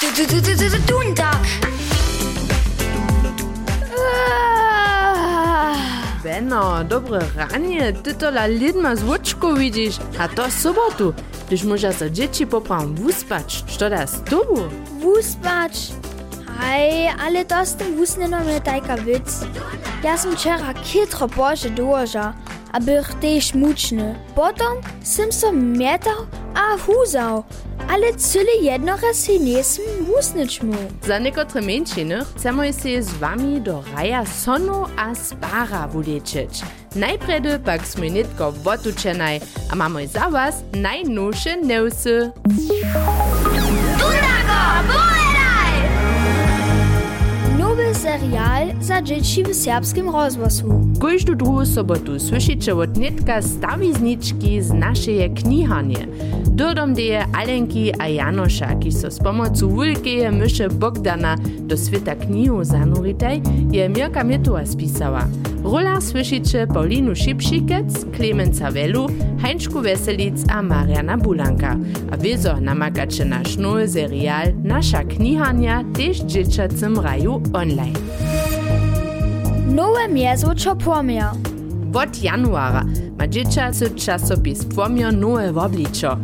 Du, Duntag. Benno, dobre ranie, ty to la lidma z łoczką widzisz, a to sobotu, gdyż może so dzieci popram wuspać, co da z tobą? Wuspać. Hej, ale to z tym wusnenom je tajka wic. Ja sam wczera kitro boże dołoża, aby też muczny. Potem sam so mietał a huzał, ale cyle jedno raz się nie sam wusnąć mu. Za niektóre mężczyzny chcemy się z wami do raja sonu a spara wuleczyć. Najpredy pak sme nitko wotučenaj, a mamy za was najnowsze newsy. Dundago, bojedaj! Nowy serial za dzieci w serbskim rozwoju. Każdą drugą sobotu słyszycie od nitka stawizniczki z naszej knihanie. Dodom deje Alenki a Janosza, ki so z pomocą wielkiej myszy Bogdana do świata knihu zanuritaj, je Mirka Mietova spisała. Rola słyszycie Paulinu Szybšikec, Klemenca Welu, Heinzku Weselic a Mariana Bulanka. A wiezo namakacie nasz nowy serial Nasza knihania też dzieciacym raju online. Nowe miezło pomia. Od januara ma dzieciacy czasopis Płomio nowe obliczo.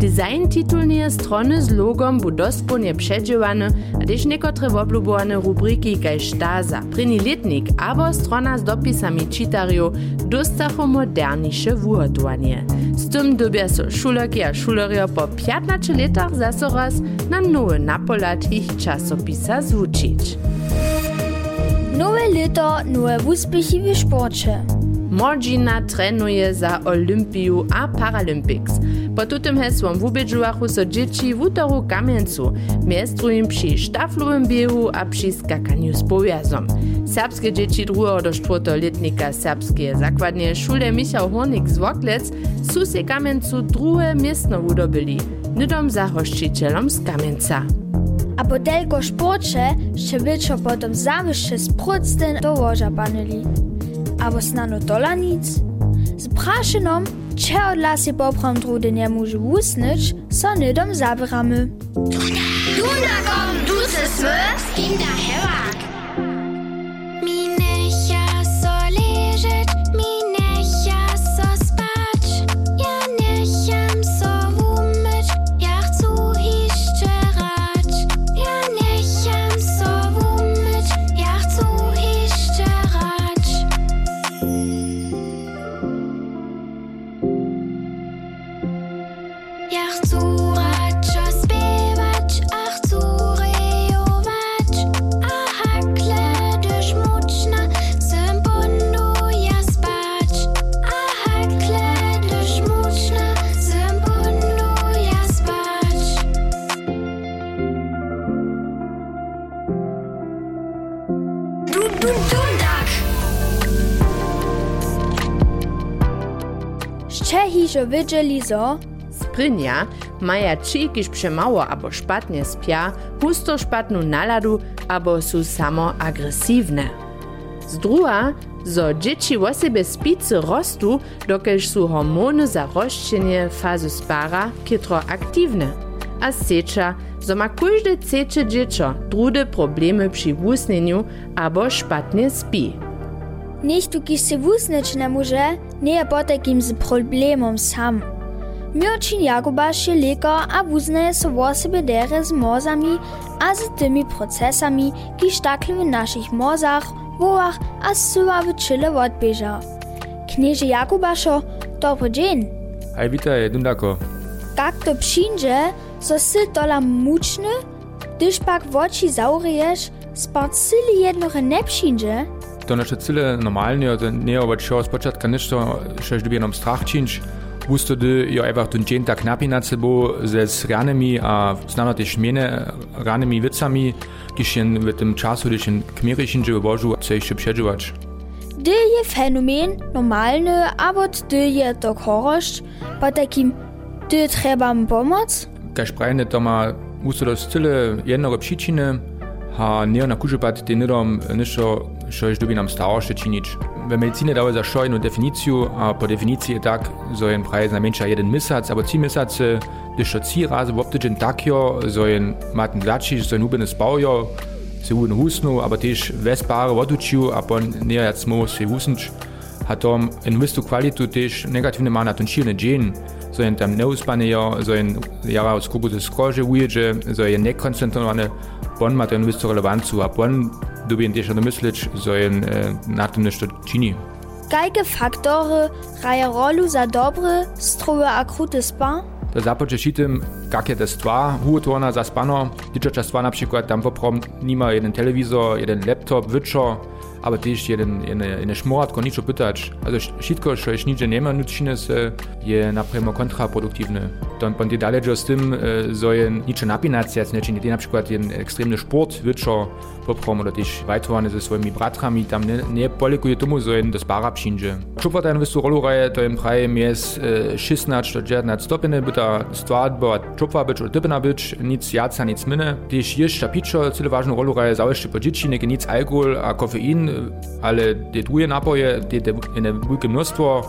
Design titulnie strony z logom bu dospłonnie przedziewany, a też niekotre woblubowane rubryki kaj sztaza, pryni letnik, abo strona z dopisami czytariów dostachu modernisze wuhotowanie. Z tym dobia so šulerki a šulerio po 15 latach zase raz na nowy napolat ich czasopisa zwučić. Nowe lito, nowe uspěchy w sporcie. Mordžina trenuje za Olympiju a Paralympics. Po tutym hesłom wubědžovachu so dzieci w utoru kamieńcu, drugim przy sztaflowym biehu a przy skakaniu z powiazom. Serbskie dzieci drugiego do czwartego letnika serbskie zakładnie szule Michał Hornik z Woklec su se kamieńcu drugie miestno wudobili, nydom za hoščiteľom z kamieńca. A po telko sporcie ще wieczor potem zawyższe z do łoża paneli. або снано тола ніц. З прашеном че одласе попрам труден я мужу вуснеч, со недом забраме. Дуна! Дуна, ком, дусе све, скинда хева! Hižo widzieli zo, Sprynja maja ci, kiż przemało albo szpatnie spia, husto szpatną naladu albo su samo agresywne. Z druga, zo dzieci o siebie spicy rostu, dokelż su hormony za rozczynie fazy spara kitro aktywne. a seča, zo ma kóžde ceče dziecko trude problemy przy wusnieniu albo szpatnie spi. Niechtu, kiż się wusnieć nie może, nie je potem z problemem sam. Miočin Jakuba še leko, a vuzneje so vose bedere z mozami, a z temi procesami, ki štakli v naših mozah, voah, a suva v čile odbeža. Kneže Jakubašo, dobro džen. Aj, vita je dundako. Kak to pšinže, so sy tola muczny, gdyż pak w oczy zaurejesz, spart syli jednore nie przyjdzie, To nasze cyle normalnie, to nie aber schon z początka ništo, że dobie nam strach czynć. Wusto dy jo einfach ten dzień tak napi nad sobą ze z ranami, a znano też miene ranami wicami, kiż się w tym czasu, gdyż się kmiery się w Bożu, chce jeszcze przeżywać. Dy je fenomen normalny, aber dy je to chorość, po takim dy trzeba mu pomoc, Gajprajne toma uso do style jednog przyczyny, a nie na kużypat tenierom niżo, co już dobi nam starsze czynić. W medycynie dały za szojną definicję, a po definicji jest tak, że jen prajez na mniejsza jeden misac, albo trzy misacy, gdyż to trzy razy w obtydzień takio, że jen matn dlaczyć, że nubeny spałjo, se wun husnął, albo też wespare woducił, albo nie jak smoło się husnąć. Potom investu kvalitu tež negativno ima na tončilne džen, so ne jen tam neuspanejo, so in jen jara so in z kože uježe, so jen nekoncentrovane, pon ima to investu relevancu, du pon dich an der ne Müslitsch, so in eh, na tem nešto čini. Kajke faktore graja rolu za dobre, strohe a krute spa? To započe šitem, kak je te stvar, hurtvorna za spano, tičoča stvar na nima jeden Televisor, jeden laptop, Witcher, aber też jeden, jeden, jeden szmoratko niczo pytać. Also wszystko, co nigdzie nie ma se, je napremo kontraproduktywne. Dann pan dalej z tym, so je niczo napinacja, znaczy nie na przykład jeden ekstremny sport, wyczo, poprom, oder też weitowane ze swoimi bratrami, tam nie, nie polikuje tomu, so jeden das bara przyjdzie. Czupwa ten wystu rolu raje, to im prajem jest 16 do 19 stopnie, by ta stvar była czupwa być, typna być, nic jaca, nic minne. Też jeszcze piczo, cyle ważną rolu raje, zawsze po dzieci, nic alkohol, a kofein, Eh, ale te druge napoje, ja, te, er te ene velike množstvo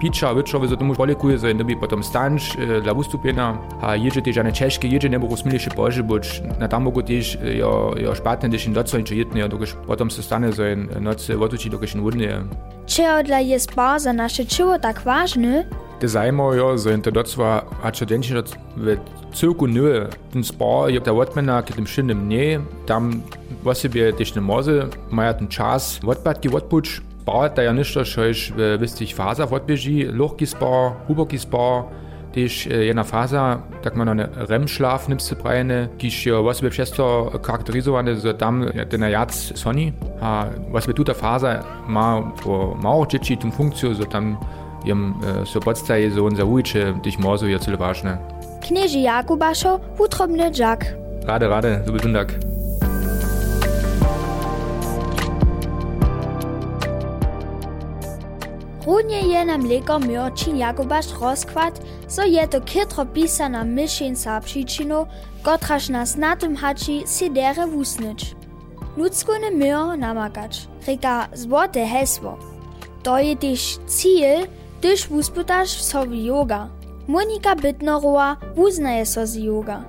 pića, večove za tomu polikuje, za da bi potem stanč dla eh, wystąpienia, a jedzie er też żadne czeskie jedzie, nie mogą smieli się pożywać, na tam mogą też eh, jo, jo szpatne, gdyż im doceń czy jedne, dokąd potem się stanie za nocy otuci, dokąd ja. się wodnie. Czy dla jest baza nasze czuło tak ważny? Te zajmują, że to docwa, a czy dzień się w cyrku nie, ten spor, jak ta odmena, kiedy tym szynnym nie, tam osebje morze majaten čas odpadki odpuć Bauer da ja nicht dass euch äh, wisst ich Faser fortbegi Lochgisbar Hubergisbar dich äh, jener Faser da man eine REM-Schlaf nimmst du Breine dich äh, was wir Chester charakterisierende so Damm den er jetzt Sonny ha was wir tut der Faser ma wo Mauer Chichi zum Funktion so dann ihrem äh, so Botstei so unser Huiche dich Morso ja zu lewaschne Kneje Jakubascho, Wutrobne Jack. Rade, rade, ein besundak. Runje je nam lekar Mjorčin Jakubaš rozkład, so je to kytro pisana myšenca przyczynu, kotraż nas na tym hači si dere wusnyć. Ludzko ne mjor namakać, reka złote hesło. To je też cíl, gdyż wuspytasz w sobie yoga. Monika Bytnorowa wuznaje so z yoga.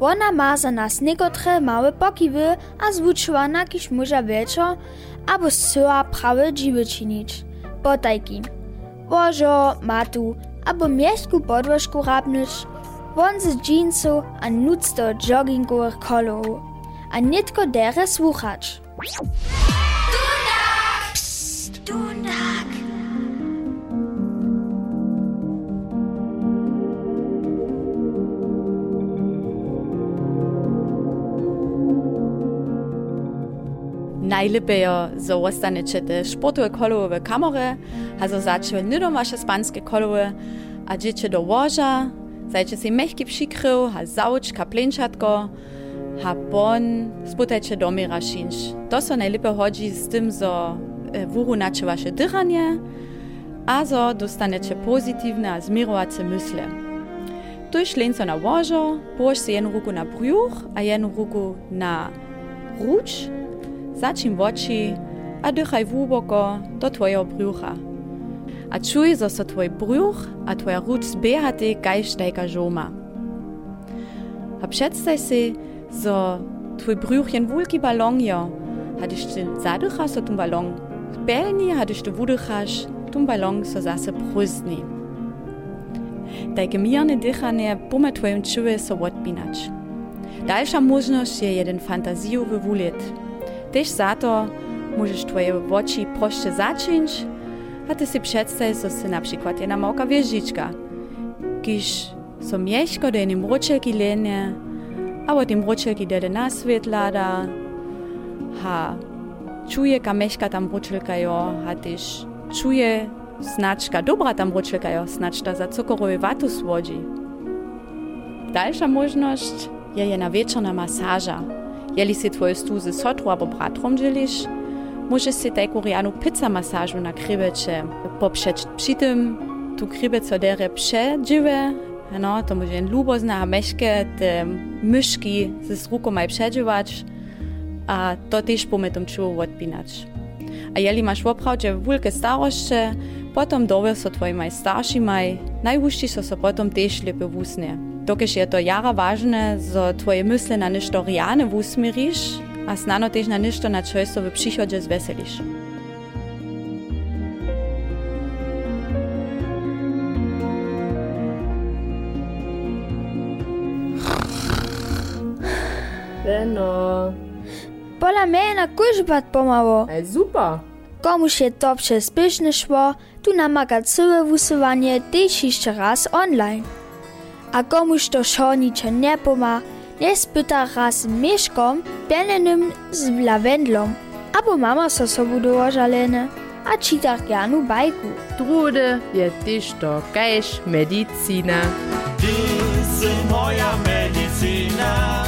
Ona ma za nas niekotre małe pokiwy, a zwuczyła na kiś muża wieczor, aby zsyła prawe dziwy. Potajki. Łożo, matu, albo mieszku podłożku rabnyć, won z dżinsu a nuc do joggingowych kolorów, a nitko dere słuchać. Najlepiej zo ostanete te sportowe kolowe kamery, a zo začne nidom vaše spanske kolowe, a dziecie do łoża, zajcie si mechki przykrył, a zauč kaplenčatko, a pon sputajcie do mira šinč. To so najlepiej chodzi z tym, zo wyrunacie wasze dychanie, a zo dostanecie pozytywne a zmirowace myśle. Tuż lenco na łożo, położ si jedną ruku na brzuch, a jedną ruku na ruč, Začim v oči, a dihaj globoko do tvojega bruha. A čuj, da so tvoj bruh, a tvoja rut zbehati, kaj štejka žoma. A predstavljaj si, da tvoj bruh je en veliki balon, jo. Hadiš ti zaduha, so tu balon pelni, hadiš ti vuduhaš, tu balon so zase pruzni. Dajke mirne dihanje pome tvojim čuje so odpinač. Daljša možnost je jeden fantazijo vyvulit. Tež zato možeš tvoje oči prošče začinč, a ty si predstavljaj, so se na przykład jedna małka wieżyczka, kiż są mieszko, da jenim ročelki lenje, a od im ročelki dede na svet lada, ha czuje, ka meška tam ročelka jo, ha tež czuje, znaczka dobra tam ročelka jo, znaczka za cukorove vatu słodzi. Dalsza możliwość je jedna wieczorna masaża. Jeli si twoje stuzy sotru albo bratrom dzielisz, możesz si tajku rianu pizza masażu na krybecze poprzeć. Przy tym tu krybeco dere przedziwe, no, to może lubozna a meszke te myszki z ruką maj przedziwać, a to też pomy tom czuło odpinać. A jeli masz woprawdźe wulke staroście, potom dowie so twojimaj staršimaj, najwušći so so potom tež lepe wusne. Dokež je to jara ważne, zo twoje mysle na ništo riane wusmiriš, a snano tež na ništo na čojso w przychodzie zweseliš. Benno. Pola mena kužbat pomalo. Ej, super. Komuś je to przez pyszne szło, tu namaga całe wusywanie też jeszcze raz online. A komuś to szonicze nie poma, nie spyta raz mieszkom, pielnym z lawendlą. Abo mama so sobu dołożalene, a czyta Janu bajku. Trude je też to kajś medicina. Ty si moja medicina,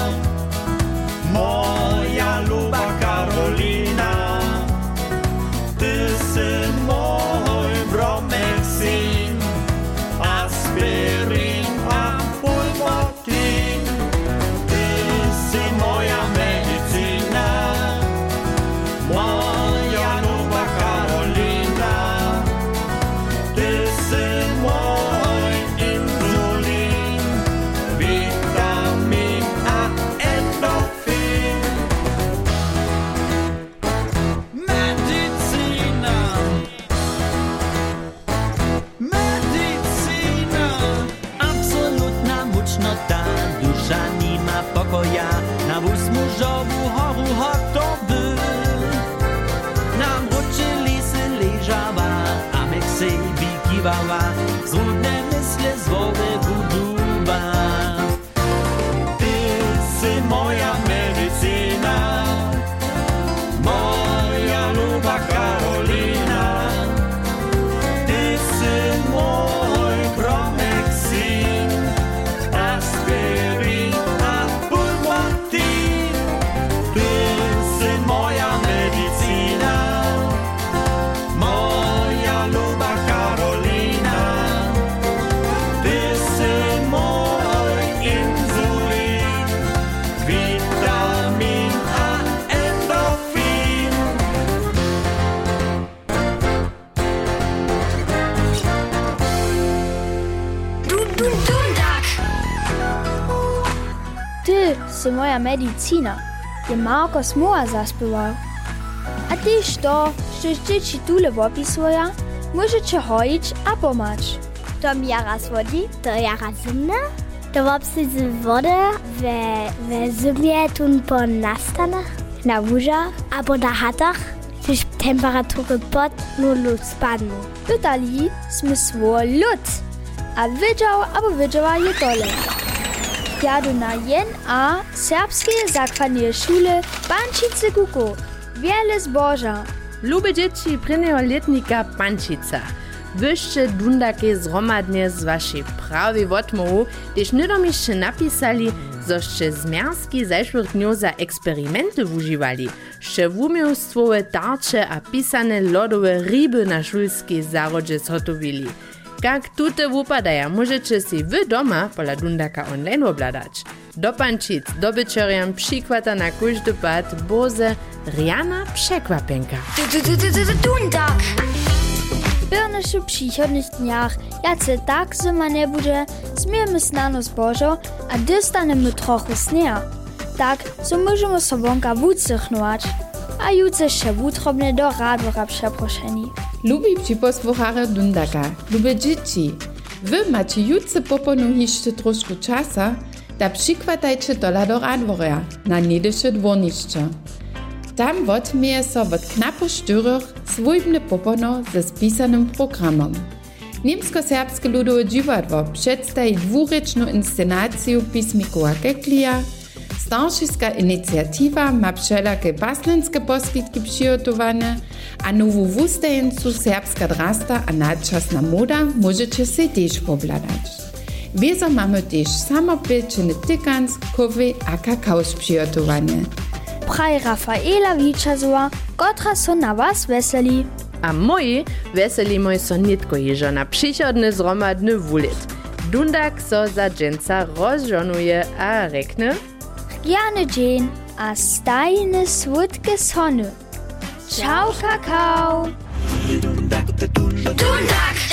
Si moja medicina, je Marcos Moa zaspiewał. A tyś to, że dzieci tule opisuje, możecie hoić a pomać. To jara swodzi, to jara zimne. To wopsy wodę we, we zimie tun po nastanach, na łużach albo na chatach, gdyż temperatury pod nulu spadną. Pytali sme svo lud, a wiedział albo wiedziała je dole. Jadu na jen a serbskie zakładnie szule Bančice Kuku, wiele zboża. Lube dzieci prynego letnika Pančica. Wyście dundake zromadnie z waszej prawej wotmowu, gdyż niedomieszcze napisali, zoście zmiarski zeszłych dniów za eksperymenty używali, że wumiostwowe tarcze a pisane lodowe ryby na szulskiej zarodzie zhotowili. Jak tute upadaja, możecie si wy doma pola Dundaka online obladać. Do pančic, do byczeriam przykłada na każdy pad boze Riana du, Dundak. W przychodnych dniach, jace tak zima nie bude, zmiemy snano zbożo, a dostanemy trochę snia. Tak, so możemy sobonka wucychnować, a juce się wutrobne do radwora przeproszeni. Lubi připosłuchare Dundaka, lubi dzieci. Wy macie jutce poponu jeszcze troszkę czasa, da przykładajcie dola do radworia, na niedysze dworniszcze. Tam wotmieje so od knapo sztyrych swójbne popono ze spisanym programom. Niemsko-serbskie ludowe dziwadło przedstawi dwuryczną inscenację pismikowa Keklija, Starszyska inicjatywa ma wszelakie baslenskie poskitki przygotowane, a nową wustajeńcu serbska drasta a nadczasna moda możecie się też pobladać. Wiezo mamy też samopieczony tykans, kowy a kakao przygotowane. Praj Rafaela Wiczazowa, kotra so na was weseli. A moi weselimy so nitko jeżo na przychodny zromadny wulit. Dundak so za dżęca rozżonuje a rekne Gerne dzień, a stajne słodkie sony. Ciao, Kakao! Dundak!